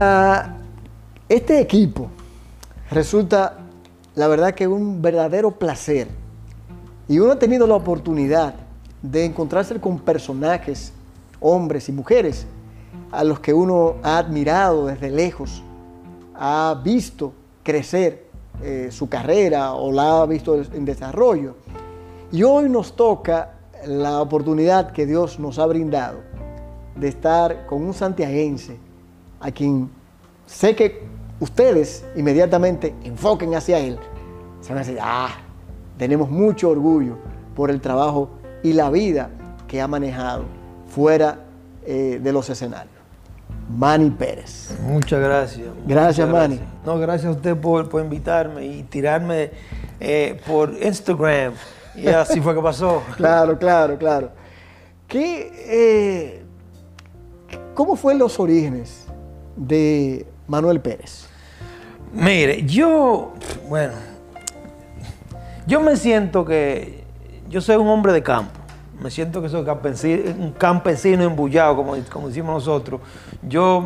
Ah, este equipo resulta, la verdad, que un verdadero placer. Y uno ha tenido la oportunidad de encontrarse con personajes, hombres y mujeres, a los que uno ha admirado desde lejos, ha visto crecer eh, su carrera o la ha visto en desarrollo. Y hoy nos toca la oportunidad que Dios nos ha brindado de estar con un santiaguense a quien sé que ustedes inmediatamente enfoquen hacia él. Se van a decir, ah, tenemos mucho orgullo por el trabajo y la vida que ha manejado fuera eh, de los escenarios. Manny Pérez. Muchas gracias. Gracias, Manny. No, gracias a usted por, invitarme y tirarme eh, por Instagram. Y así fue que pasó. claro, claro, claro. ¿Qué, eh, ¿Cómo fue los orígenes de Manuel Pérez? Mire, yo, bueno, yo me siento que yo soy un hombre de campo. Me siento que soy un campesino embullado, como, como decimos nosotros. Yo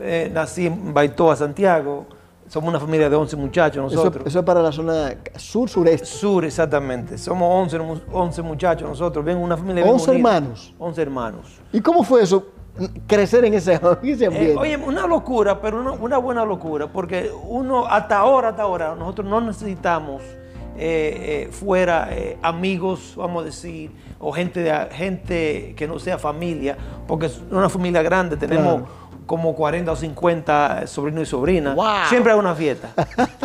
eh, nací en Baitoa, Santiago. Somos una familia de 11 muchachos nosotros. Eso, es para la zona sur-sureste. Sur, exactamente. Somos 11, 11 muchachos nosotros. Ven una familia 11 hermanos. 11 hermanos. ¿Y cómo fue eso? Crecer en ese, ese eh, ambiente. oye, una locura, pero una, buena locura, porque uno hasta ahora, hasta ahora, nosotros no necesitamos eh, eh, fuera amigos, vamos a decir, o gente, de, gente que no sea familia, porque es una familia grande, tenemos como 40 o 50 sobrinos y sobrinas. Siempre hay una fiesta.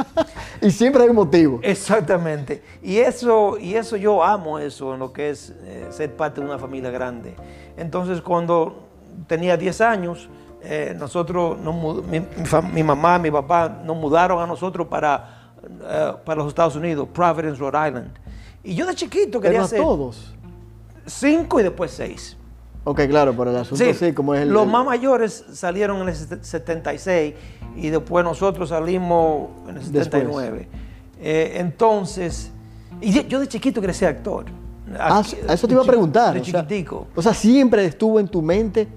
y siempre hay un motivo. Exactamente. Y eso, y eso yo amo eso, en lo que es ser parte de una familia grande. Entonces, cuando tenía 10 años, eh, nosotros, mi, mi, mamá, mi papá nos mudaron a nosotros para, eh, para los Estados Unidos, Providence, Rhode Island. Y yo de chiquito quería ¿Pero hacer... todos? Cinco y después seis. Ok, claro, pero el asunto sí, como es el... Los más mayores salieron en el 76 y después nosotros salimos en el 79. Eh, entonces, y yo de chiquito quería ser actor. Ah, eso te iba a preguntar. De chiquitico. o sea, siempre estuvo en tu mente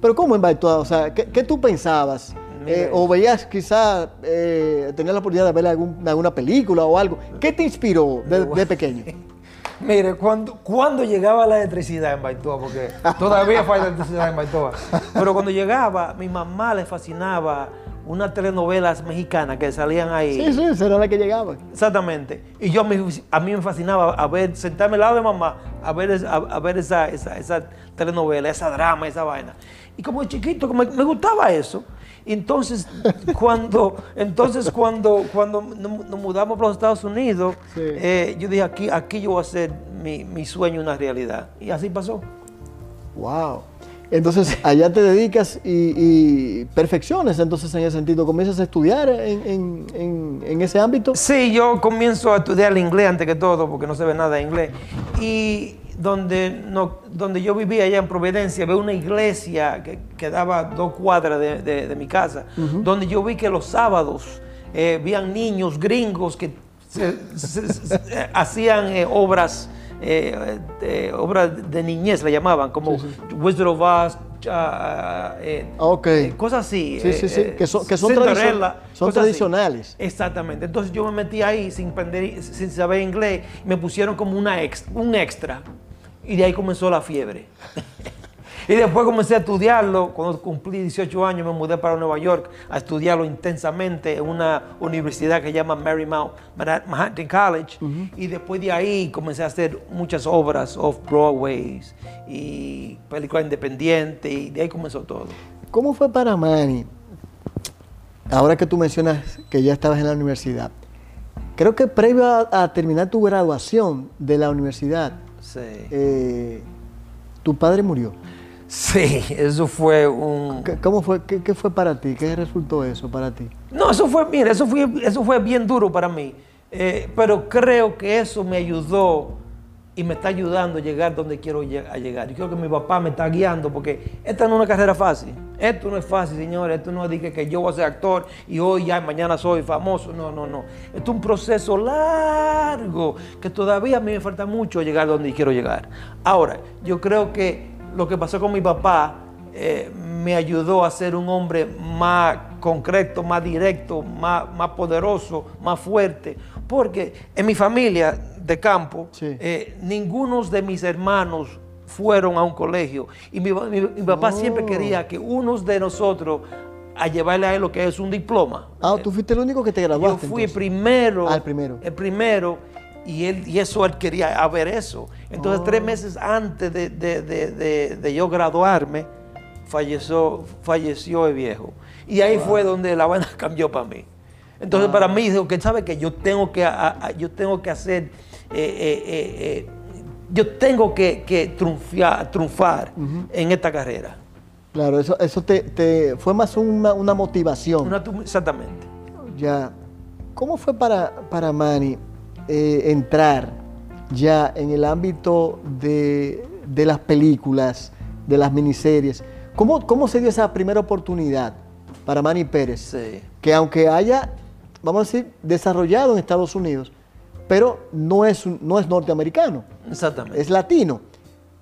pero ¿cómo en Baitoa? O sea, ¿qué, tú pensabas? Eh, ¿O veías quizás, eh, tenías la oportunidad de ver alguna película o algo? ¿Qué te inspiró de, pequeño? Mire, cuando, cuando llegaba la electricidad en Baitoa, porque todavía falta electricidad en Baitoa, pero cuando llegaba, mi mamá le fascinaba unas telenovelas mexicanas que salían ahí. Sí, sí, esa era la que llegaba. Exactamente. Y yo a mí me fascinaba a ver, sentarme al lado de mamá, a ver, a, ver esa, esa, esa, telenovela, esa drama, esa vaina. Y como chiquito, me, me gustaba eso. Entonces, cuando, entonces cuando, cuando nos mudamos para los Estados Unidos, eh, yo dije, aquí, aquí yo voy a hacer mi, mi sueño una realidad. Y así pasó. ¡Wow! Entonces, allá te dedicas y, perfecciones, entonces en ese sentido, comienzas a estudiar en, ese ámbito. Sí, yo comienzo a estudiar el inglés antes que todo, porque no se ve nada de inglés. Y donde, no, donde yo vivía allá en Providencia, veo una iglesia que quedaba dos cuadras de, mi casa, donde yo vi que los sábados eh, habían niños gringos que hacían eh, obras eh, eh, obras de niñez, la llamaban, como Wizard of Oz, eh, okay. cosas así. Sí, sí, sí, que son, que son, son tradicionales. Exactamente. Entonces yo me metí ahí sin, sin saber inglés, me pusieron como una un extra. Y de ahí comenzó la fiebre. Y después comencé a estudiarlo. Cuando cumplí 18 años me mudé para Nueva York a estudiarlo intensamente en una universidad que se llama Marymount Manhattan College. Y después de ahí comencé a hacer muchas obras off-Broadway y películas independientes y de ahí comenzó todo. ¿Cómo fue para Manny? Ahora que tú mencionas que ya estabas en la universidad, creo que previo a, terminar tu graduación de la universidad, eh, tu padre murió. Sí, eso fue un... ¿Cómo fue? Qué, fue para ti? ¿Qué resultó eso para ti? No, eso fue, mira, eso fue, eso fue bien duro para mí. Eh, pero creo que eso me ayudó y me está ayudando a llegar donde quiero llegar. Yo creo que mi papá me está guiando porque esta no es una carrera fácil. Esto no es fácil, señores. Esto no de que yo voy a ser actor y hoy ya mañana soy famoso. No, no, no. Esto es un proceso largo que todavía a mí me falta mucho llegar donde quiero llegar. Ahora, yo creo que lo que pasó con mi papá eh, me ayudó a ser un hombre más concreto, más directo, más, más poderoso, más fuerte. Porque en mi familia de campo, Sí. eh, ninguno de mis hermanos fueron a un colegio. Y mi, mi- mi papá siempre Oh. quería que unos de nosotros a llevarle a él lo que es un diploma. Ah, tú fuiste el único que te Yo graduaste. fui el entonces. primero. Ah, el primero. El primero. Y, él, y eso él quería a ver eso. Entonces, tres meses antes de, de- de- de- yo graduarme, falleció, falleció el viejo. Y ahí fue donde la vaina cambió para mí. Entonces, para mí, dijo que sabe que yo tengo que, a- a- yo tengo que hacer, eh, eh, eh, yo tengo que, que triunfar, en esta carrera. Claro, eso, eso te, te- fue más una, una motivación. Una exactamente. Ya. ¿Cómo fue para, para Manny eh, entrar ya en el ámbito de, de las películas, de las miniseries? ¿Cómo, ¿Cómo se dio esa primera oportunidad para Manny Pérez? Sí. Que aunque haya, vamos a decir, desarrollado en Estados Unidos, pero no es, no es norteamericano, Exactamente. es latino.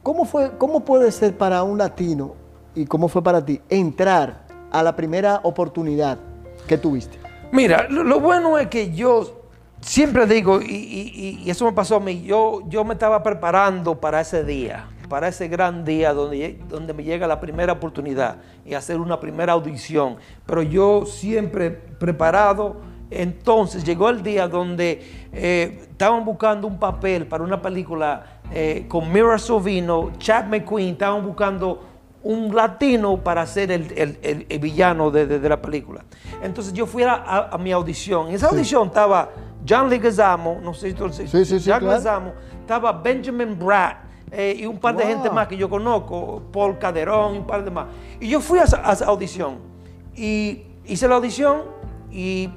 ¿Cómo, fue, ¿Cómo puede ser para un latino y cómo fue para ti entrar a la primera oportunidad que tuviste? Mira, lo, lo bueno es que yo siempre digo, y, y- y- eso me pasó a mí, yo, yo me estaba preparando para ese día, para ese gran día donde, donde me llega la primera oportunidad y hacer una primera audición. Pero yo siempre preparado. Entonces llegó el día donde eh, estaban buscando un papel para una película eh, con Mira Sorvino, Chad McQueen, estaban buscando un latino para ser el, el- el- el villano de, de- de la película. Entonces yo fui a, a- a mi audición. En esa audición estaba John Leguizamo, no sé si tú Sí, sí, sí, claro. Leguizamo, estaba Benjamin Bratt eh, y un par de Wow. gente más que yo conozco, Paul Caderón y un par de más. Y yo fui a esa, a esa audición y hice la audición y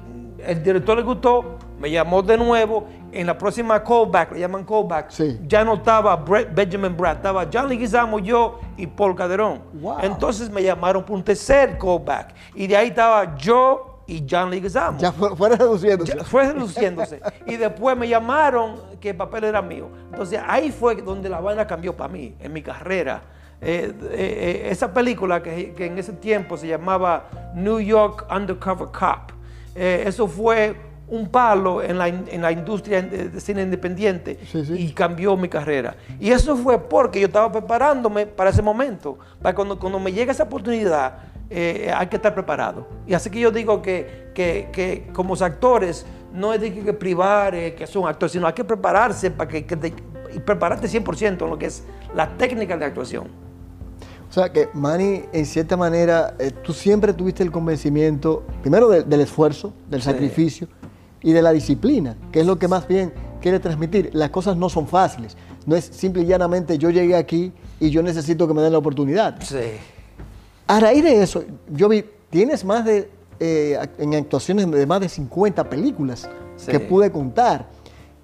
el director le gustó, me llamó de nuevo. En la próxima callback, le llaman callback, Sí. ya no estaba Brett- Benjamin Bratt, estaba John Leguizamo, yo y Paul Caderón. Wow. Entonces me llamaron por un tercer callback. Y de ahí estaba yo y John Leguizamo. Ya fue, reduciéndose. Ya fue reduciéndose. y después me llamaron que el papel era mío. Entonces ahí fue donde la vaina cambió para mí, en mi carrera. Eh, eh, eh, esa película que, que en ese tiempo se llamaba New York Undercover Cop. Eh, eso fue un palo en la, en la industria de, cine independiente Sí, sí. y cambió mi carrera. Y eso fue porque yo estaba preparándome para ese momento, para cuando, cuando me llegue esa oportunidad, eh, hay que estar preparado. Y así que yo digo que, que, que como actores no es de que, que privar eh, que son actores, sino hay que prepararse para que, que te- y prepararte 100% en lo que es la técnica de actuación. O sea que Manny, en cierta manera, eh, tú siempre tuviste el convencimiento, primero de- del esfuerzo, del Sí. sacrificio y de la disciplina, que es lo que más bien quiere transmitir. Las cosas no son fáciles. No es simple y llanamente yo llegué aquí y yo necesito que me den la oportunidad. Sí. A raíz de eso, yo vi, tienes más de, eh, en actuaciones de más de 50 películas Sí. que pude contar.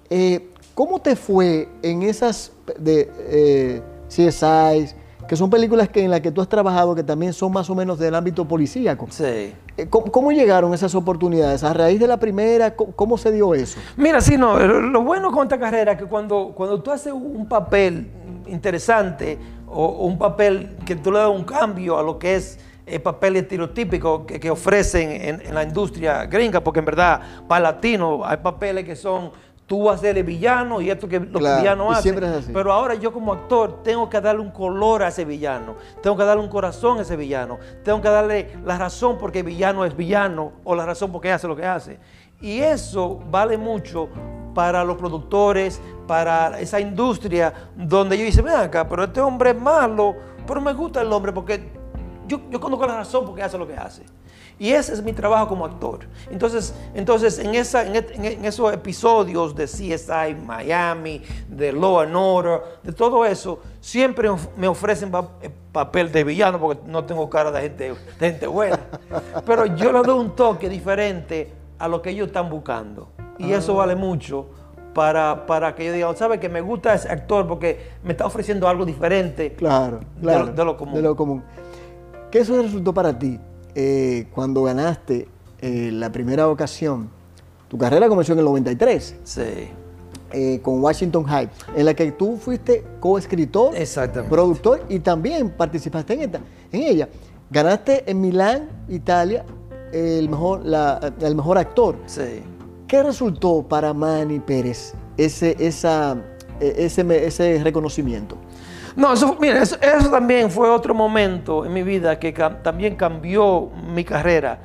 Eh, ¿Cómo te fue en esas de eh, CSI, que son películas que, en las que tú has trabajado, que también son más o menos del ámbito policíaco? Sí. Eh, ¿Cómo, cómo llegaron esas oportunidades? ¿A raíz de la primera? ¿Cómo, cómo se dio eso? Mira, sí, no, lo lo bueno con esta carrera es que cuando, cuando tú haces un papel interesante o, o un papel que tú le das un cambio a lo que es el papel estereotípico que, que ofrecen en, en la industria gringa, porque en verdad para latinos hay papeles que son tú vas a ser el villano y esto que los Claro, villanos hacen. es. Pero ahora yo como actor tengo que darle un color a ese villano, tengo que darle un corazón a ese villano, tengo que darle la razón porque el villano es villano o la razón porque hace lo que hace. Y eso vale mucho para los productores, para esa industria donde ellos dicen, ven acá, pero este hombre es malo, pero me gusta el hombre porque yo, yo conozco la razón porque hace lo que hace. Y ese es mi trabajo como actor. Entonces, entonces en, esa, en, en esos episodios de CSI Miami, de Law and Order, de todo eso, siempre me ofrecen eh, papel de villano porque no tengo cara de gente, de gente buena. Pero yo le doy un toque diferente a lo que ellos están buscando. Y eso vale mucho para, para que yo diga, ¿sabe que me gusta ese actor porque me está ofreciendo algo diferente? Claro, De claro. lo- de lo común. De lo común. ¿Qué eso resultó para ti eh, cuando ganaste eh, la primera ocasión? Tu carrera comenzó en el 93 Sí. eh, con Washington High, en la que tú fuiste coescritor, productor y también participaste en, esta- en ella. Ganaste en Milán, Italia, el mejor, la- el mejor actor. Sí. ¿Qué resultó para Manny Pérez ese, esa, ese, me- ese reconocimiento? No, eso, mira, eso, eso también fue otro momento en mi vida que también cambió mi carrera.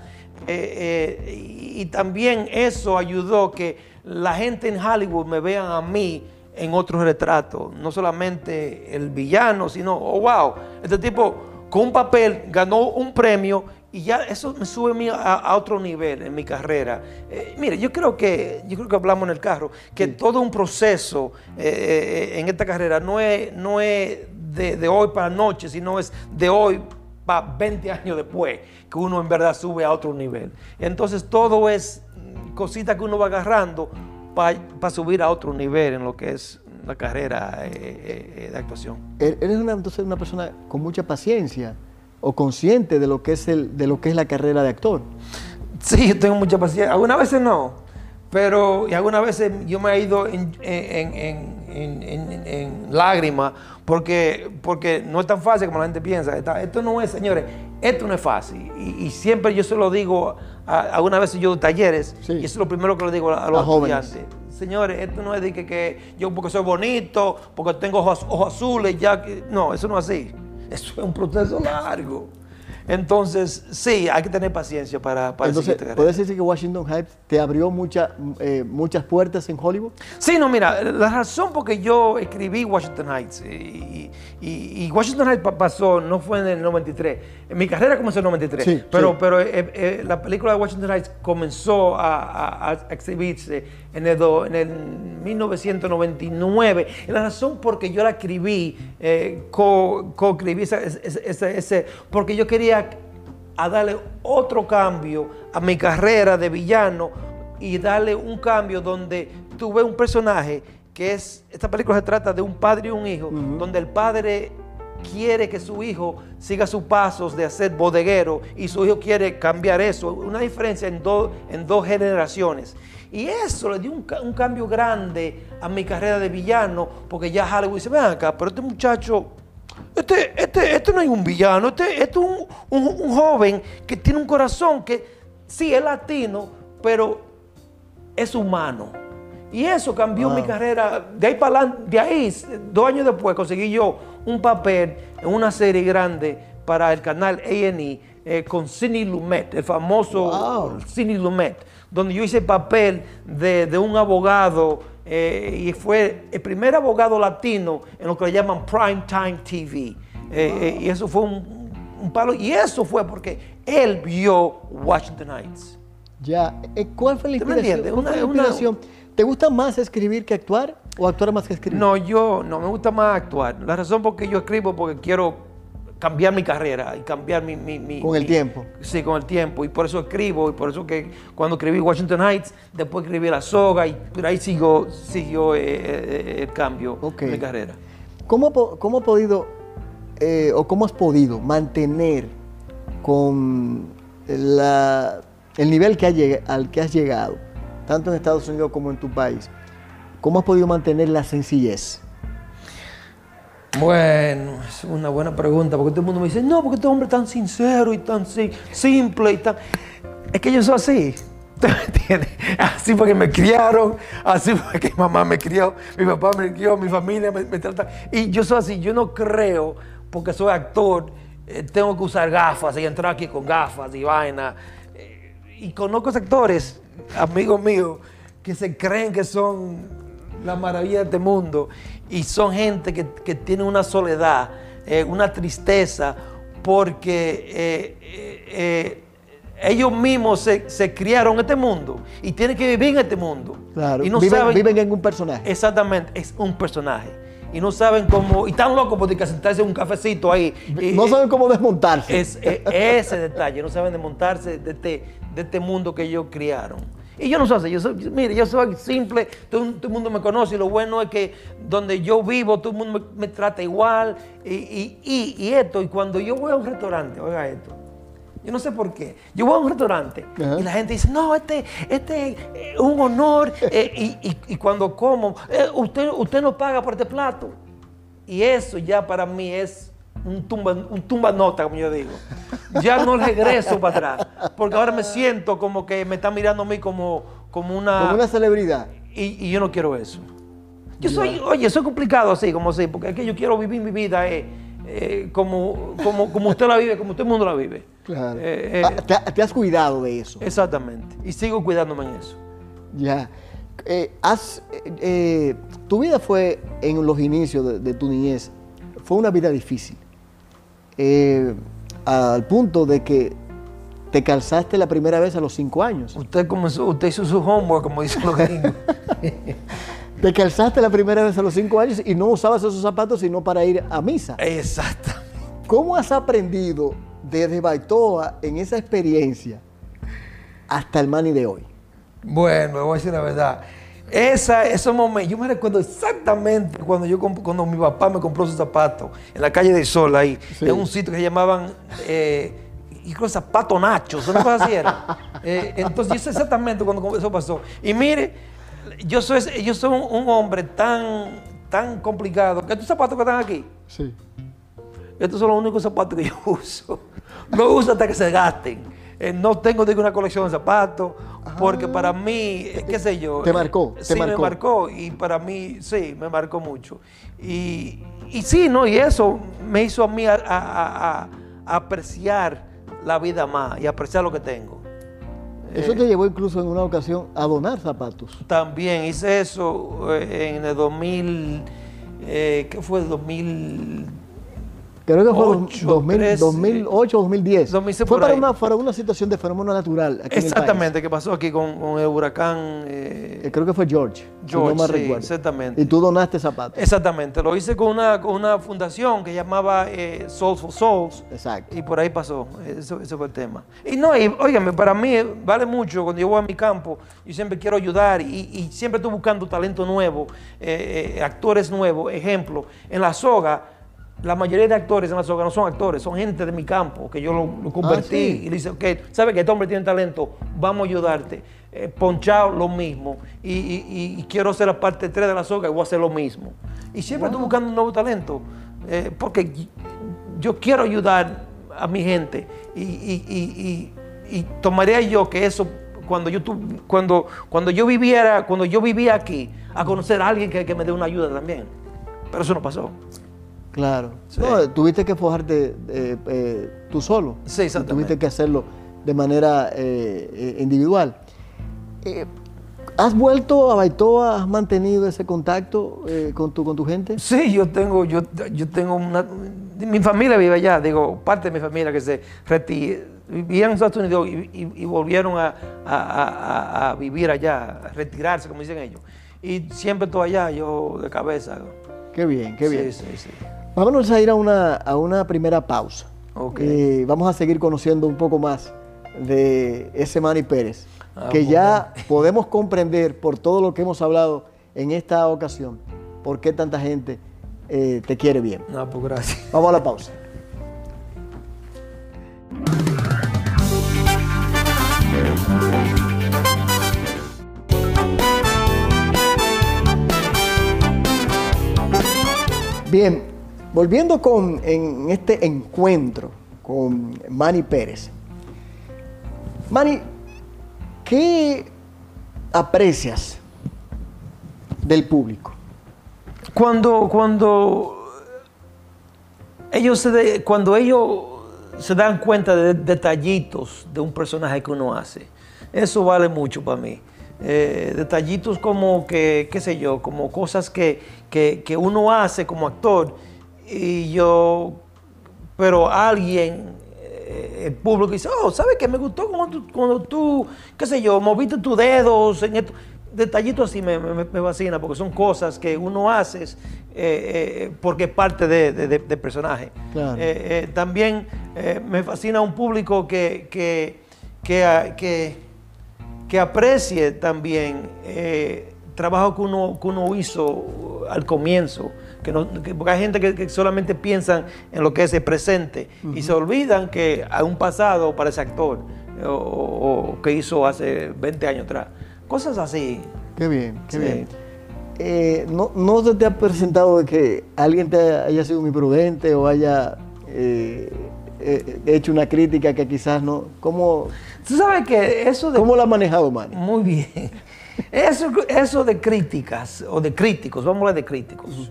Eh, eh, y, y también eso ayudó que la gente en Hollywood me vean a mí en otros retratos. No solamente el villano, sino, oh, wow, este tipo con un papel ganó un premio y ya eso me sube a, mí a, otro nivel en mi carrera. Eh, mire, yo creo que, yo creo que hablamos en el carro, que todo un proceso eh, eh, en esta carrera no es, no es de, de hoy para noche, sino es de hoy para 20 años después, que uno en verdad sube a otro nivel. Entonces todo es mm, cositas que uno va agarrando para subir a otro nivel en lo que es la carrera eh, de actuación. E- Eres una, entonces una persona con mucha paciencia o consciente de lo que es, el, de lo que es la carrera de actor. Sí, yo tengo mucha paciencia. Algunas veces no, pero y algunas veces yo me he ido en, en- en- en- en- en lágrimas porque, porque no es tan fácil como la gente piensa. Esta- Esto no es, señores, esto no es fácil. Y, y siempre yo se lo digo, a, algunas veces yo doy talleres, Sí. y eso es lo primero que le digo a, a los A jóvenes. estudiantes. Señores, esto no es de que, que yo porque soy bonito, porque tengo ojos, ojos azules, ya que. No, eso no es así. Eso es un proceso largo. Entonces, sí, hay que tener paciencia para, para Entonces, carrera. ¿puedes decir que Washington Heights te abrió mucha- eh, muchas puertas en Hollywood? Sí, no, mira, la razón por que yo escribí Washington Heights y, y- y Washington Heights pa- pasó, no fue en el 93, en mi carrera comenzó en el 93, Sí, pero, sí. pero eh, eh, la película de Washington Heights comenzó a, a- a exhibirse en el, do- en el 1999. Y la razón por que yo la escribí, eh, co- co-escribí ese, ese- ese- porque yo quería a darle otro cambio a mi carrera de villano y darle un cambio donde tuve un personaje que es, esta película se trata de un padre y un hijo, donde el padre quiere que su hijo siga sus pasos de hacer bodeguero y su hijo quiere cambiar eso, una diferencia en, dos en dos generaciones. Y eso le dio un cambio grande a mi carrera de villano, porque ya Hollywood dice, ven acá, pero este muchacho este, este, este no es un villano, este, este es un, un- un joven que tiene un corazón que sí es latino, pero es humano. Y eso cambió Wow. mi carrera. De ahí para adelante, de ahí, dos años después, conseguí yo un papel en una serie grande para el canal A&E eh, con Sidney Lumet, el famoso Wow. Sidney Lumet, donde yo hice el papel de, de un abogado eh, y fue el primer abogado latino en lo que le llaman Prime Time TV. Eh, eh, y eso fue un, un palo. Y eso fue porque él vio Washington Heights. Ya, ¿cuál fue la ¿Tú me inspiración? ¿Cuál fue la Una- una- inspiración? ¿Te gusta más escribir que actuar o actuar más que escribir? No, yo no, me gusta más actuar. La razón por que yo escribo porque quiero cambiar mi carrera y cambiar mi... mi- mi- Con el mi- tiempo. Sí, con el tiempo. Y por eso escribo y por eso que cuando escribí Washington Heights, después escribí La Soga y por ahí sigo, siguió eh, eh, el cambio en mi carrera. ¿Cómo, cómo ha podido eh, o cómo has podido mantener con la- el nivel que ha lleg- al que has llegado, tanto en Estados Unidos como en tu país? ¿Cómo has podido mantener la sencillez? Bueno, es una buena pregunta, porque todo el mundo me dice, no, porque este hombre es tan sincero y tan si- simple y tan... Es que yo soy así, ¿tú me entiendes? Así porque me criaron, así porque mi mamá me crió, mi papá me crió, mi familia me, me trata... Y yo soy así, yo no creo, porque soy actor, eh, tengo que usar gafas y entrar aquí con gafas y vaina. Eh, y conozco actores, amigos míos, que se creen que son la maravilla de este mundo y son gente que, que tiene una soledad, eh, una tristeza, porque eh, eh, ellos mismos se, se criaron en este mundo y tienen que vivir en este mundo. Claro, y no viven, saben, viven en un personaje. Exactamente, es un personaje. Y no saben cómo, y están locos porque sentarse en un cafecito ahí. y- no saben cómo desmontarse. es ese detalle, no saben desmontarse de este, de este mundo que ellos criaron. Y yo no soy así, yo soy, mire, yo soy simple, todo, todo el mundo me conoce y lo bueno es que donde yo vivo todo el mundo me, me trata igual y, y- y- y esto, y cuando yo voy a un restaurante, oiga esto, yo no sé por qué, yo voy a un restaurante Ajá. y la gente dice, no, este, este es un honor eh, y, y- y cuando como, eh, usted, usted no paga por este plato. Y eso ya para mí es un tumba, un tumba nota, como yo digo. ya no regreso para atrás. Porque ahora me siento como que me están mirando a mí como, como una... Como una celebridad. Y, y yo no quiero eso. Yo soy, oye, soy complicado así, como así, porque es que yo quiero vivir mi vida eh, eh, como, como, como usted la vive, como todo el mundo la vive. Claro. Eh, Ah, te, te has cuidado de eso. exactamente. Y sigo cuidándome en eso. Ya. Has, tu vida fue, en los inicios de, de tu niñez, fue una vida difícil. Eh, al punto de que te calzaste la primera vez a los cinco años. Usted comenzó, usted hizo su homework, como dicen los gringos. Te calzaste la primera vez a los cinco años y no usabas esos zapatos sino para ir a misa. Exacto. ¿Cómo has aprendido desde Baitoa en esa experiencia hasta el mani de hoy? Bueno, le voy a decir la verdad. Esa, esos momentos, yo me recuerdo exactamente cuando, yo, cuando mi papá me compró sus zapatos en la calle del Sol, ahí, Sí. en un sitio que se llamaban, eh, creo zapato nachos, una cosa así era. Eh, entonces, yo sé exactamente cuando eso pasó. Y mire, yo soy, yo soy un, un hombre tan, tan complicado, que estos zapatos que están aquí, Sí. estos son los únicos zapatos que yo uso. No uso hasta que se gasten. Eh, no tengo digo, una colección de zapatos, porque para mí, eh, qué sé yo. Te eh, marcó, te sí, marcó. me marcó. Y para mí, sí, me marcó mucho. Y, y sí, ¿no? Y eso me hizo a mí a, a- a- a apreciar la vida más y apreciar lo que tengo. Eso te llevó incluso en una ocasión a donar zapatos. También hice eso eh, en el 2000, eh, ¿qué fue? 2000. Creo que fue Ocho, 2000, trece. 2008 2010. 2000 fue para una, para una situación de fenómeno natural aquí en el Exactamente, que pasó aquí con, con el huracán. eh. Eh, Creo que fue George. George, no me sí, exactamente. Y tú donaste zapatos. Exactamente, lo hice con una, con una fundación que llamaba eh, Souls for Souls. Exacto. Y por ahí pasó, eso, ese fue el tema. Y no, y, óigame, para mí vale mucho cuando yo voy a mi campo, yo siempre quiero ayudar y, y siempre estoy buscando talento nuevo, eh, actores nuevos. Ejemplo, en la soga, la mayoría de actores en la soga no son actores, son gente de mi campo, que yo lo, lo convertí Ah, sí. y le dice, ok, sabe que este hombre tiene talento, vamos a ayudarte. Eh, Ponchado lo mismo, y, y- y- y quiero hacer la parte 3 de la soga y voy a hacer lo mismo. Y siempre estoy buscando un nuevo talento, eh, porque yo quiero ayudar a mi gente y, y- y- y- y tomaría yo que eso cuando yo tu- cuando cuando yo viviera cuando yo vivía aquí a conocer a alguien que, que me dé una ayuda también pero eso no pasó Claro. Sí. No, tuviste que forjarte eh, eh, tú solo. Sí, exactamente. Tuviste que hacerlo de manera eh, individual. ¿Has vuelto a Baitoa? ¿Has mantenido ese contacto con, tu, con tu gente? sí yo tengo yo, yo tengo una mi familia vive allá digo parte de mi familia que se reti- vivían en Estados Unidos y, y- y volvieron a, a- a- a- a vivir allá a retirarse como dicen ellos y siempre estoy allá yo de cabeza Qué bien, qué Sí, bien. sí, sí. Vámonos a ir a una, a una primera pausa. Ok. Eh, vamos a seguir conociendo un poco más de ese Manny Pérez, Ah, que ya podemos comprender por todo lo que hemos hablado en esta ocasión, por qué tanta gente eh, te quiere bien. no pues gracias Vamos a la pausa. Bien, volviendo con este encuentro con Manny Pérez. Manny, ¿qué aprecias del público? Cuando, cuando ellos se cuando ellos se dan cuenta de detallitos de un personaje que uno hace, eso vale mucho para mí. Eh, detallitos como que, qué sé yo, como cosas que, que- que uno hace como actor y yo, pero alguien, eh, el público dice, oh, ¿sabes qué? Me gustó cuando tú, cuando tú, qué sé yo, moviste tus dedos en esto. Detallitos así me, me, me fascina porque son cosas que uno hace eh, eh, porque es parte de- de- de- del personaje. Claro. Eh, también me fascina un público que, que, que, ah, que, que aprecie también trabajo que uno, que uno hizo al comienzo. Que no- que- porque hay gente que, que solamente piensan en lo que es el presente y se olvidan que hay un pasado para ese actor eh, o, o que hizo hace 20 años atrás. Cosas así. Qué bien, qué Sí. bien. Eh, no, ¿No se te ha presentado de que alguien te haya sido muy prudente o haya eh, eh, hecho una crítica que quizás no. ¿Cómo, Tú sabes que eso de... ¿cómo lo ha manejado, Manny? Muy bien. Eso, eso de críticas, o de críticos, vamos a hablar de críticos.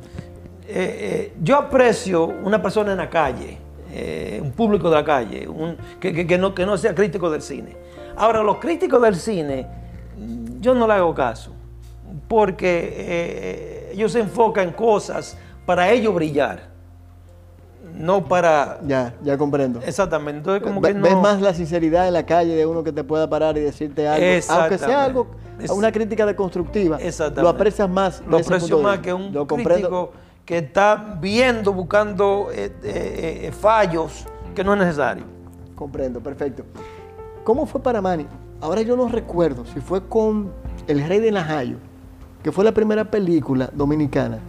Eh, eh, yo aprecio una persona en la calle, eh, un público de la calle, un- que, que- que no, que no sea crítico del cine. Ahora, los críticos del cine, mm, yo no le hago caso, porque eh, ellos se enfocan en cosas para ellos brillar, no para... Ya, ya comprendo. Exactamente, entonces como Ve- que Ves no... más la sinceridad en la calle de uno que te pueda parar y decirte algo. Aunque sea algo, una crítica deconstructiva. Exactamente. Lo aprecias más. Lo aprecio más que un comprendo. Que está viendo, buscando eh, eh, eh, fallos que no es necesario. Comprendo, perfecto. ¿Cómo fue para Manny? Ahora yo no recuerdo si fue con El Rey de Najayo, que fue la primera película dominicana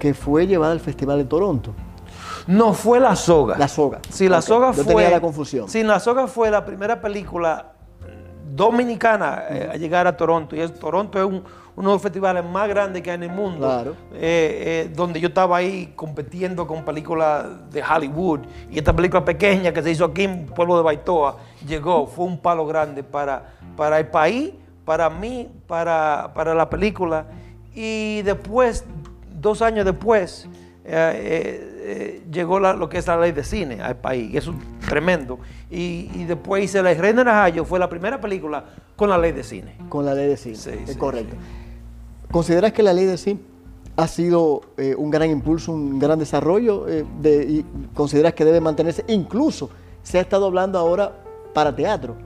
que fue llevada al Festival de Toronto. No fue La Soga. La Soga. Sí, La Soga yo fue. tenía la confusión. Sí, La Soga fue la primera película dominicana eh, a llegar a Toronto. Y es- Toronto es un- uno de los festivales más grandes que hay en el mundo. Claro. Eh, eh, donde yo estaba ahí compitiendo con películas de Hollywood. Y esta película pequeña que se hizo aquí en Pueblo de Baitoa llegó. Fue un palo grande para, para el país, para mí, para, para la película. Y después, dos años después, eh, eh, eh, llegó la- lo que es la ley de cine al país, y eso es tremendo. Y, y después hice La Reina de Najayo, fue la primera película con la ley de cine. Con la ley de cine. Sí, es sí, correcto. ¿Consideras que la ley de cine ha sido eh, un gran impulso, un gran desarrollo? de- y ¿Consideras que debe mantenerse? Incluso se ha estado hablando ahora para teatro.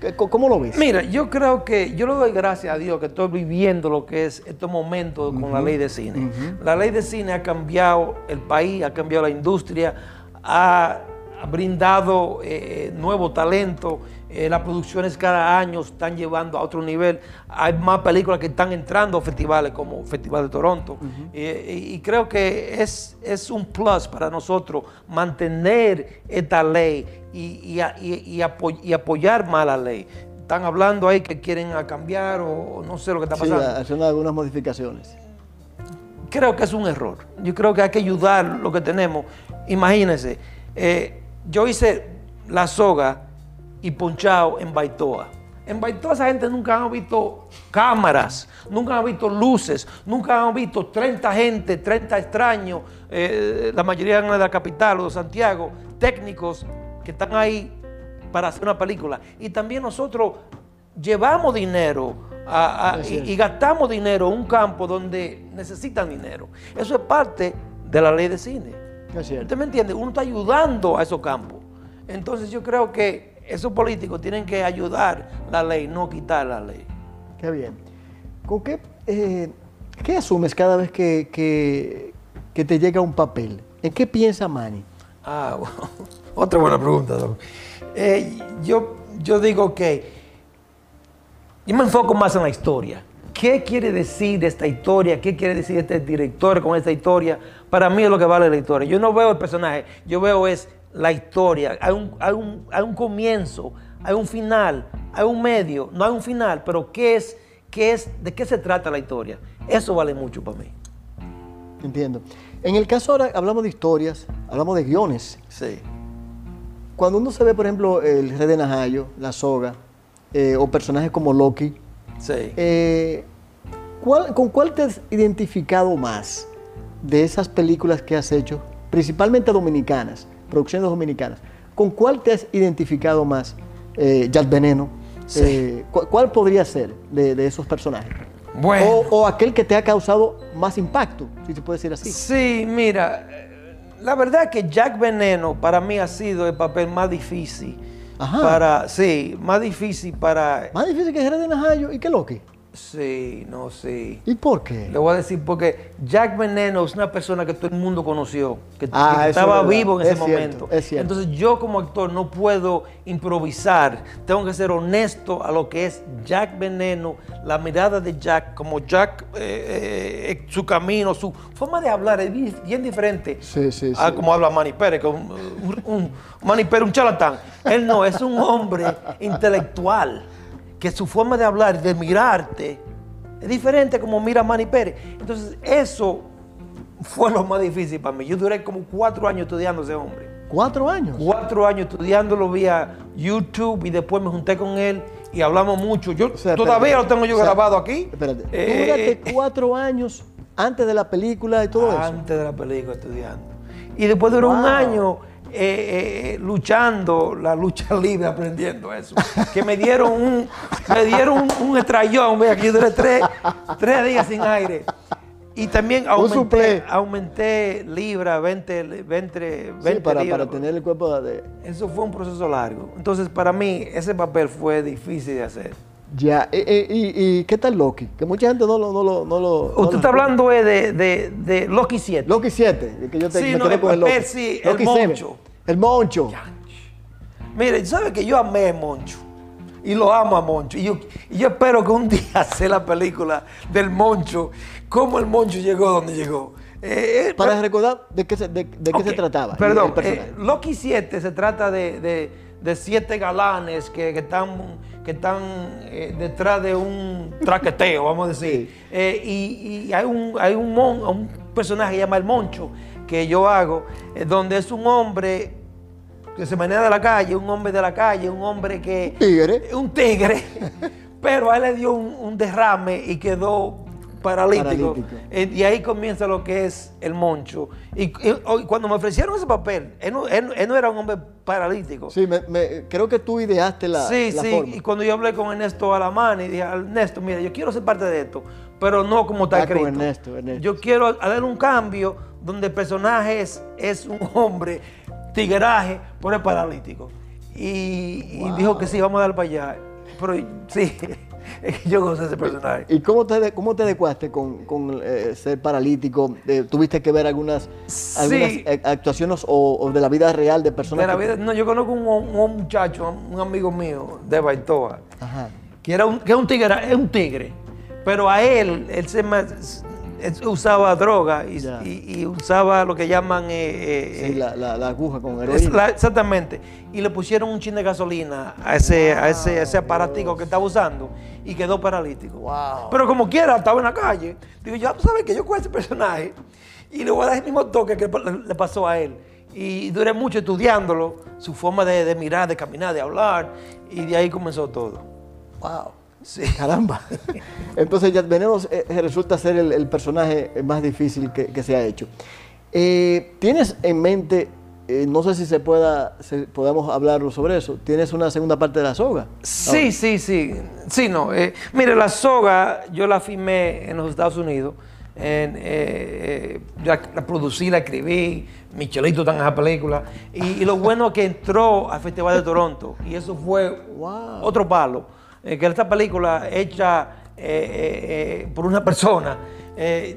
¿Qué- co- ¿Cómo lo ves? Mira, yo creo que, yo le doy gracias a Dios que estoy viviendo lo que es estos momentos con la ley de cine. La ley de cine ha cambiado el país, ha cambiado la industria, ha, ha brindado eh, nuevo talento, eh, las producciones cada año están llevando a otro nivel. Hay más películas que están entrando a festivales como Festival de Toronto. Eh, y, creo que es, es un plus para nosotros mantener esta ley y, y a- y- y apoy- y apoyar más la ley. Están hablando ahí que quieren cambiar o, no sé lo que está Sí, pasando haciendo algunas modificaciones. creo que es un error. Yo creo que hay que ayudar lo que tenemos. Imagínense, eh, yo hice la soga y ponchado en Baitoa. En Baitoa esa gente nunca ha visto cámaras, nunca han visto luces, nunca han visto 30 gente, 30 extraños, eh, la mayoría de la capital o de Santiago, técnicos que están ahí para hacer una película. Y también nosotros llevamos dinero a- a- Es y, y gastamos dinero en un campo donde necesitan dinero. Eso es parte de la ley de cine. ¿Usted me entiende? Uno está ayudando a esos campos. Entonces yo creo que esos políticos tienen que ayudar la ley, no quitar la ley. Qué bien. ¿Con qué, eh, qué asumes cada vez que, que- que te llega un papel? ¿En qué piensa Manny? Ah, bueno. otra buena pregunta. Doc. Eh, yo, yo digo que yo me enfoco más en la historia. ¿Qué quiere decir esta historia? ¿Qué quiere decir este director con esta historia? Para mí es lo que vale la historia. Yo no veo el personaje, yo veo es la historia. Hay un, hay un, hay un comienzo, hay un final, hay un medio, no hay un final, pero ¿qué es, qué es, ¿de qué se trata la historia? Eso vale mucho para mí. Entiendo. En el caso ahora hablamos de historias, hablamos de guiones. Sí. Cuando uno se ve, por ejemplo, el Rey de Najayo, La Soga, eh, o personajes como Loki, Sí. eh, ¿cuál- ¿con cuál te has identificado más de esas películas que has hecho, principalmente dominicanas, producciones dominicanas? ¿Con cuál te has identificado más? Eh, Jack Veneno. Sí. Eh, ¿cu- ¿Cuál podría ser de, de esos personajes? Bueno. O, o aquel que te ha causado más impacto, si se puede decir así. Sí, mira, eh, la verdad que Jack Veneno para mí ha sido el papel más difícil. Ajá. Para, sí, más difícil para... Más difícil que el Rey de Najayo y que Loki. Sí, no, sí. ¿Y por qué? Le voy a decir porque Jack Veneno es una persona que todo el mundo conoció, que, Ah, que estaba es vivo en ese cierto, momento. es cierto. Entonces yo como actor no puedo improvisar, tengo que ser honesto a lo que es Jack Veneno, la mirada de Jack, como Jack, eh, eh, su camino, su forma de hablar es bien, diferente Sí, sí, a sí. como habla Manny Pérez, que es un, un, un- Manny Pérez, un charlatán. Él no, es un hombre intelectual, que su forma de hablar, de mirarte, es diferente como mira Manny Pérez. Entonces, eso fue lo más difícil para mí. Yo duré como cuatro años estudiando a ese hombre. ¿Cuatro años? Cuatro años estudiándolo vía YouTube y después me junté con él y hablamos mucho. Yo O sea, todavía espérate, lo tengo yo o sea, grabado aquí. Espérate, tú Eh, duraste cuatro años antes de la película y todo eso. antes de la película estudiando. Y después duró un año eh, eh, luchando la lucha libre, aprendiendo eso. Que me dieron un, me dieron un, un estrellón, vea, que yo duré tres, tres días sin aire. Y también aumenté, aumenté libra, 20, 20, 20 Sí, para, libras. para tener el cuerpo de... Eso fue un proceso largo. Entonces, para mí, ese papel fue difícil de hacer. Ya, eh, y, y qué tal Loki? Que mucha gente no lo... No lo, no lo no Usted lo- está hablando eh, de, de, de Loki 7. Loki 7, que yo te, Sí, me no, quedé el con el Loki. el Loki 7. moncho. El moncho. Mire, ¿sabe que yo amé a Moncho? Y lo amo a Moncho. Y yo, y yo espero que un día sea la película del Moncho, cómo el Moncho llegó donde llegó. Eh, eh, Para recordar de qué se, de, de qué se trataba. el Perdón, eh, Loki 7 se trata de, de- siete galanes que, que están, que están eh, detrás de un traqueteo, vamos a decir. Sí. Eh, y y hay, un, hay un, mon- un personaje que se llama el Moncho, que yo hago, eh, donde es un hombre que se maneja de la calle, un hombre de la calle, un hombre que... Tigre. Un tigre, pero a él le dio un, un derrame y quedó paralítico. Paralítico. Eh, y ahí comienza lo que es el moncho. Y, y- y cuando me ofrecieron ese papel, él no, él- él no era un hombre paralítico. Sí, me- me- creo que tú ideaste la, sí, la sí. forma. Y cuando yo hablé con Ernesto Alamán y dije, Ernesto, mira, yo quiero ser parte de esto, pero no como está Ah, escrito. Ernesto, Ernesto. Yo quiero dar un cambio donde el personaje es, es un hombre tigueraje, pero es paralítico. Y, y dijo que sí, vamos a dar para allá. Pero sí, yo gocé ese personaje. ¿Y cómo te, cómo te adecuaste con, con, eh, ser paralítico? Eh, ¿Tuviste que ver algunas, Sí. actuaciones o, o de la vida real de personas? De la que- vida- no, yo conozco un, un muchacho, un amigo mío de Baitoa, Ajá. que era un, que es un tigre, es un tigre, pero a él, él se usaba droga y, Ya. y- y usaba lo que llaman... eh, eh, Sí, eh, la, la, la aguja con es heroína. la- exactamente. Y le pusieron un chin de gasolina a ese, a ese, a ese aparatico que estaba usando y quedó paralítico. Wow. Pero como quiera, estaba en la calle. Digo, ya tú sabes que yo con ese personaje y le voy a dar el mismo toque que le le pasó a él. Y duré mucho estudiándolo, su forma de, de mirar, de caminar, de hablar, y de ahí comenzó todo. Wow. Sí. Caramba. Entonces, ya Veneno eh, resulta ser el, el personaje más difícil que, que se ha hecho. Eh, ¿Tienes en mente, eh, no sé si se pueda, se- podamos hablarlo sobre eso, tienes una segunda parte de la soga? Sí, sí, sí. Sí, no. eh, mire, la soga yo la filmé en los Estados Unidos. En, eh, eh, la, la producí, la escribí. Michelito está en esa película. Y, y lo bueno es que entró al Festival de Toronto. Y eso fue Wow. otro palo. Eh, que esta película hecha eh, eh, eh, por una persona.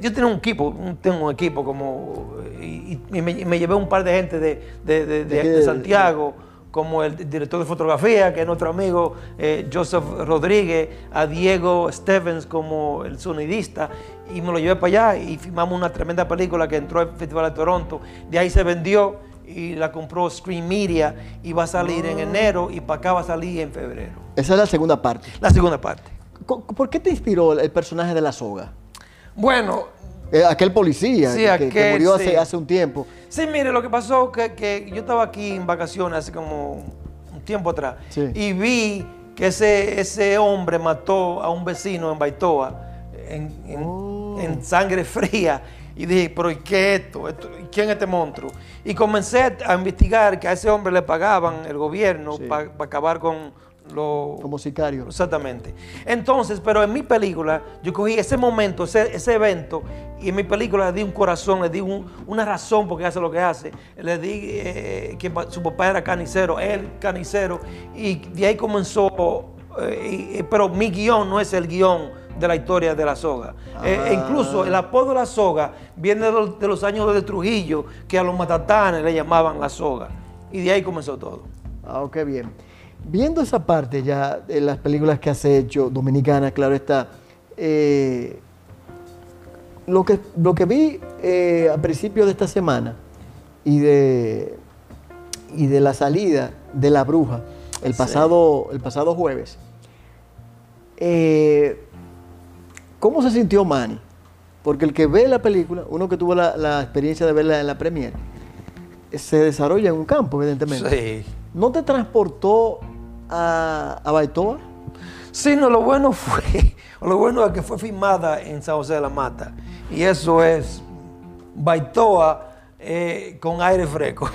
yo tengo un equipo, tengo un equipo como. Y, y me, llevé un par de gente de, de- de- Santiago como el director de fotografía, que es nuestro amigo eh, Joseph Rodríguez, a Diego Stevens como el sonidista, y me lo llevé para allá y filmamos una tremenda película que entró al Festival de Toronto. De ahí se vendió y la compró Screen Media y va a salir en enero y para acá va a salir en febrero. Esa es la segunda parte. La segunda parte. ¿Por qué te inspiró el personaje de la soga? Bueno, Eh, aquel policía Sí, que- murió sí. hace, hace un tiempo. Sí, mire, lo que pasó que, que yo estaba aquí en vacaciones hace como un tiempo atrás Sí. y vi que ese, ese hombre mató a un vecino en Baitoa en, en- Oh. en sangre fría. Y dije, pero ¿y qué es esto? Esto- ¿Y ¿Quién es este monstruo? Y comencé a investigar que a ese hombre le pagaban el gobierno Sí. para acabar con lo, Como sicario. Exactamente. Entonces, pero en mi película, yo cogí ese momento, ese, ese evento, y en mi película le di un corazón, le di un- una razón porque hace lo que hace. Le di eh, que su papá era canicero, él canicero, y de ahí comenzó. eh, y- pero mi guion no es el guion de la historia de la soga. Eh, Ah. e incluso el apodo de la soga viene de los, de los años de Trujillo, que a los matatanes le llamaban la soga. Y de ahí comenzó todo. Ah, qué bien. Viendo esa parte ya de las películas que has hecho, dominicanas, claro está, eh, lo, que, lo que vi eh, a principios de esta semana y de, y de la salida de La Bruja el Sí. pasado, el pasado jueves, eh, ¿cómo se sintió Manny? Porque el que ve la película, uno que tuvo la, la experiencia de verla en la premiere, se desarrolla en un campo, evidentemente. Sí. ¿No te transportó a, a Baitoa? Sí, no, lo bueno fue, lo bueno es que fue filmada en San José de la Mata. Y eso es Baitoa eh, con aire fresco.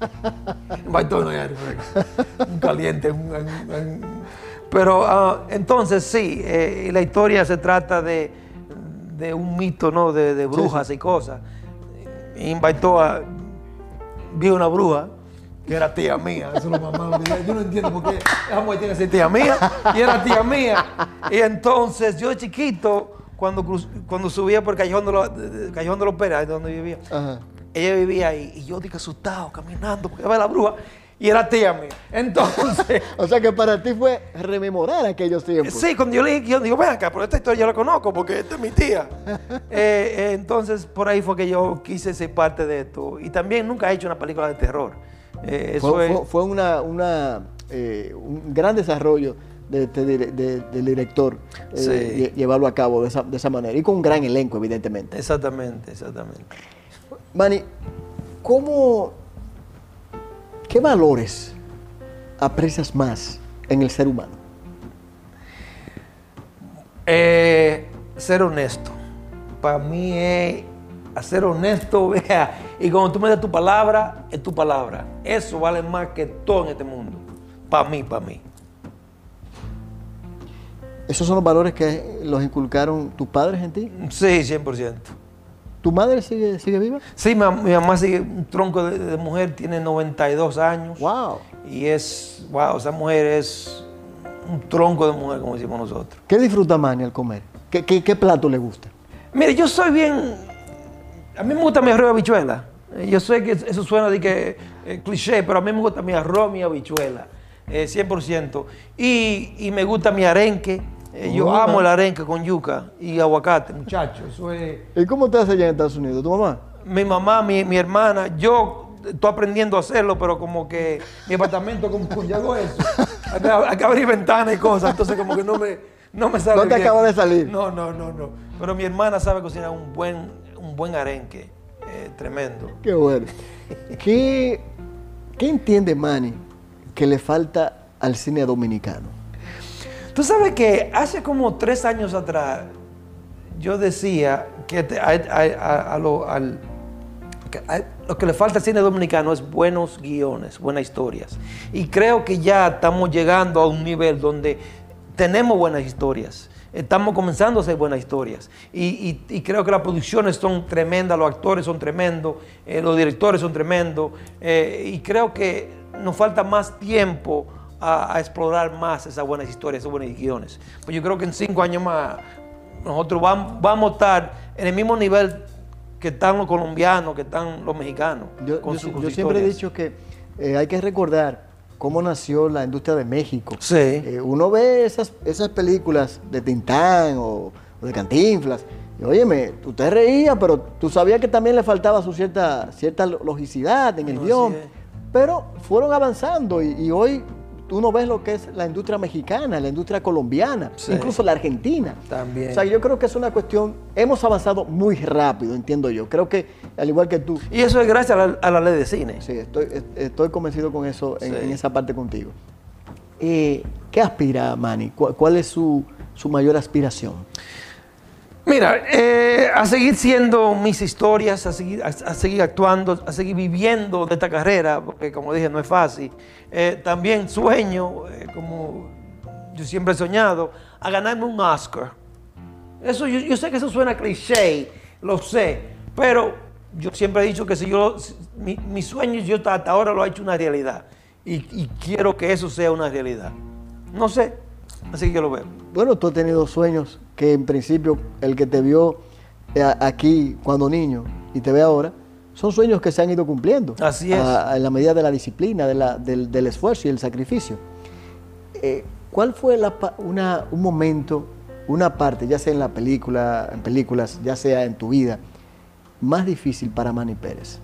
Baitoa no hay aire fresco. Un caliente. un- un- un- Pero ah, entonces sí, eh, la historia se trata de, de un mito, ¿no? De, de brujas y cosas. En Baitoa vi una bruja que era tía mía. Eso es lo que yo- Yo no entiendo por qué esa mujer tiene que ser tía mía. Y era tía mía. Y entonces yo chiquito, cuando, cruz- cuando subía por Callejón de los, Callejón de los donde vivía, Ajá. ella vivía ahí. Y yo dije asustado, caminando, porque iba la bruja. Y era tía mía. Entonces... O sea que para ti fue rememorar aquellos tiempos. Sí, cuando yo le dije, yo digo, ven acá, pero esta historia yo la conozco porque esta es mi tía. Eh, eh, entonces, por ahí fue que yo quise ser parte de esto. Y también nunca he hecho una película de terror. Eh, eso Fue, es- fue- fue una, una, un gran desarrollo de, este de- del director Sí. llevarlo a cabo de esa, de esa manera y con un gran elenco, evidentemente. Exactamente, exactamente. Manny, ¿cómo, qué valores aprecias más en el ser humano? Eh, ser honesto. Para mí es ser honesto, vea. Y cuando tú me das tu palabra, es tu palabra. Eso vale más que todo en este mundo. Para mí, para mí. ¿Esos son los valores que los inculcaron tus padres en ti? Sí, 100%. ¿Tu madre sigue, sigue viva? Sí, mi, mi mamá sigue un tronco de, de mujer, tiene 92 años. ¡Wow! Y es, wow, esa mujer es un tronco de mujer, como decimos nosotros. ¿Qué disfruta Manny al comer? ¿Qué, qué, qué plato le gusta? Mire, yo soy bien. A mí me gusta mi arroz y habichuela. Yo sé que eso suena de que eh, cliché, pero a mí me gusta mi arroz, mi habichuela, eh, 100%. Y, y me gusta mi arenque. Eh, yo amo el arenque con yuca y aguacate, muchachos. Eso es. ¿Y cómo te hace allá en Estados Unidos? ¿Tu mamá? Mi mamá, mi, mi hermana, yo estoy aprendiendo a hacerlo, pero como que mi apartamento, como con hago eso, hay que, hay que abrir ventanas y cosas, entonces como que no me, no me sale No te bien. acaba de salir. No, no, no, no. Pero mi hermana sabe cocinar un buen, un buen arenque, eh, tremendo. Qué bueno. ¿Qué, qué entiende Manny que le falta al cine dominicano? Tú sabes que hace como tres años atrás yo decía que a, lo, que le falta al cine dominicano es buenos guiones, buenas historias. Y creo que ya estamos llegando a un nivel donde tenemos buenas historias. Estamos comenzando a hacer buenas historias. Y creo que las producciones son tremendas, los actores son tremendos, eh, los directores son tremendos. eh, y creo que nos falta más tiempo a, a explorar más esas buenas historias, esos buenos guiones. Pues yo creo que en cinco años más nosotros vam- vamos a estar en el mismo nivel que están los colombianos, que están los mexicanos. Yo, con yo- sus- con yo sus siempre he dicho que eh, hay que recordar cómo nació la industria de México. Sí. Eh, uno ve esas, esas películas de Tintán o, o de Cantinflas. Y óyeme, tú te reías, pero tú sabías que también le faltaba su cierta, cierta logicidad en el Así guion. Pero fueron avanzando y, y hoy tú no ves lo que es la industria mexicana, la industria colombiana, Sí. incluso la argentina. También. O sea, yo creo que es una cuestión, hemos avanzado muy rápido, entiendo yo. Creo que, al igual que tú, Y eso es gracias a la, a la ley de cine. Sí, estoy, est- estoy convencido con eso, en, Sí. en esa parte contigo. Eh, ¿Qué aspira Manny? ¿Cuál, cuál es su, su mayor aspiración? Mira, eh, a seguir siendo mis historias, a seguir, a, seguir actuando, a seguir viviendo de esta carrera, porque como dije, no es fácil. Eh, también sueño, eh, como yo siempre he soñado, a ganarme un Oscar. Eso, yo, yo sé que eso suena cliché, lo sé, pero yo siempre he dicho que si yo, mi, mis sueños yo hasta ahora lo he hecho una realidad. Y quiero que eso sea una realidad. No sé, así que yo lo veo. Bueno, tú has tenido sueños que en principio el que te vio eh, aquí cuando niño y te ve ahora, son sueños que se han ido cumpliendo. Así es. A- a- en la medida de la disciplina, de la- del, del esfuerzo y el sacrificio. Eh, ¿Cuál fue la una- un momento, una parte, ya sea en la película, en películas, ya sea en tu vida, más difícil para Manny Pérez?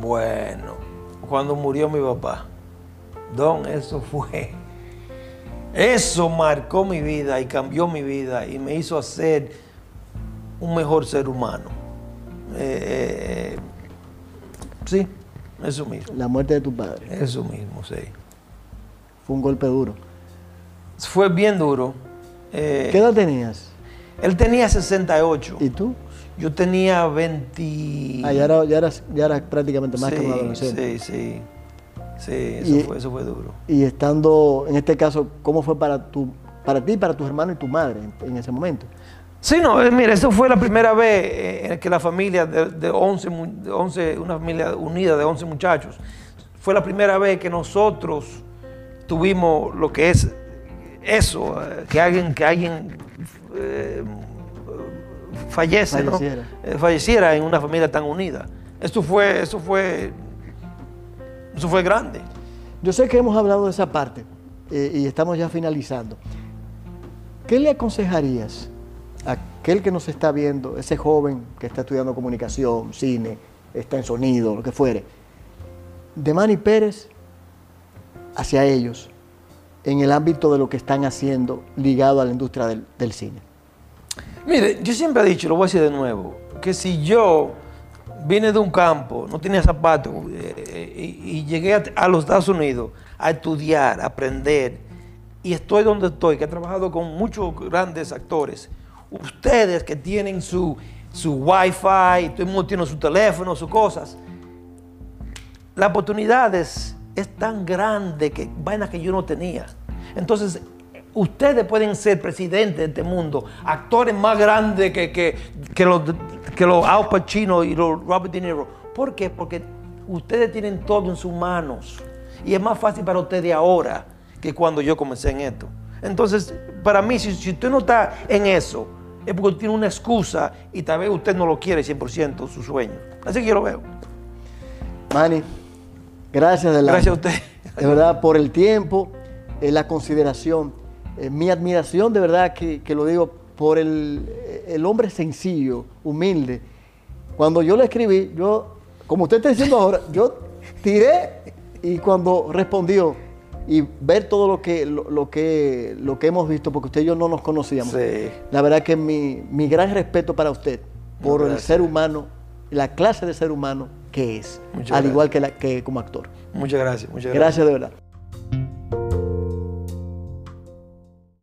Bueno, cuando murió mi papá, Don, eso fue. Eso marcó mi vida y cambió mi vida y me hizo ser un mejor ser humano. Eh, eh, Sí, eso mismo. La muerte de tu padre. Eso mismo, sí. Fue un golpe duro. Fue bien duro. Eh, ¿Qué edad tenías? Él tenía 68. ¿Y tú? Yo tenía 20. Ah, ya, era, ya, eras, ya eras prácticamente más sí, que un adolescente. Sí, sí. Sí, eso, Y- fue, eso fue duro. Y estando, en este caso, ¿cómo fue para, tu, para ti, para tus hermanos y tu madre en, en ese momento? Sí, no, eh, mira, eso fue la primera vez eh, en que la familia de, de 11, mu- de 11, una familia unida de 11 muchachos, fue la primera vez que nosotros tuvimos lo que es eso, eh, que alguien, que alguien eh, fallece, ¿no? Falleciera. Eh, falleciera en una familia tan unida. Eso fue, eso fue, eso fue grande. Yo sé que hemos hablado de esa parte eh, y estamos ya finalizando. ¿Qué le aconsejarías a aquel que nos está viendo, ese joven que está estudiando comunicación, cine, está en sonido, lo que fuere, de Manny Pérez hacia ellos en el ámbito de lo que están haciendo ligado a la industria del, del cine? Mire, yo siempre he dicho, lo voy a decir de nuevo, que si yo vine de un campo, no tenía zapatos, eh, eh, y, llegué a, los Estados Unidos a estudiar, a aprender, y estoy donde estoy, que he trabajado con muchos grandes actores, ustedes que tienen su, su wifi, todo el mundo tiene su teléfono, sus cosas, la oportunidad es, es tan grande que vainas que yo no tenía. Entonces, ustedes pueden ser presidentes de este mundo, actores más grandes que, que, que los, que los Al Pacino y los Robert De Niro. ¿Por qué? Porque ustedes tienen todo en sus manos. Y es más fácil para ustedes ahora que cuando yo comencé en esto. Entonces, para mí, si, si usted no está en eso, es porque tiene una excusa y tal vez usted no lo quiere 100% su sueño. Así que yo lo veo. Manny, gracias de la, Gracias a usted. de verdad por el tiempo, eh, la consideración, eh, mi admiración de verdad que, que lo digo por el, el hombre sencillo, humilde. Cuando yo le escribí, yo, como usted está diciendo ahora, yo tiré y cuando respondió y ver todo lo que, lo, lo que, lo que hemos visto, porque usted y yo no nos conocíamos. Sí. La verdad que mi, mi gran respeto para usted por el Gracias. ser humano, la clase de ser humano que es, Muchas al gracias. igual que, la, que como actor. Muchas gracias, muchas gracias. Gracias de verdad.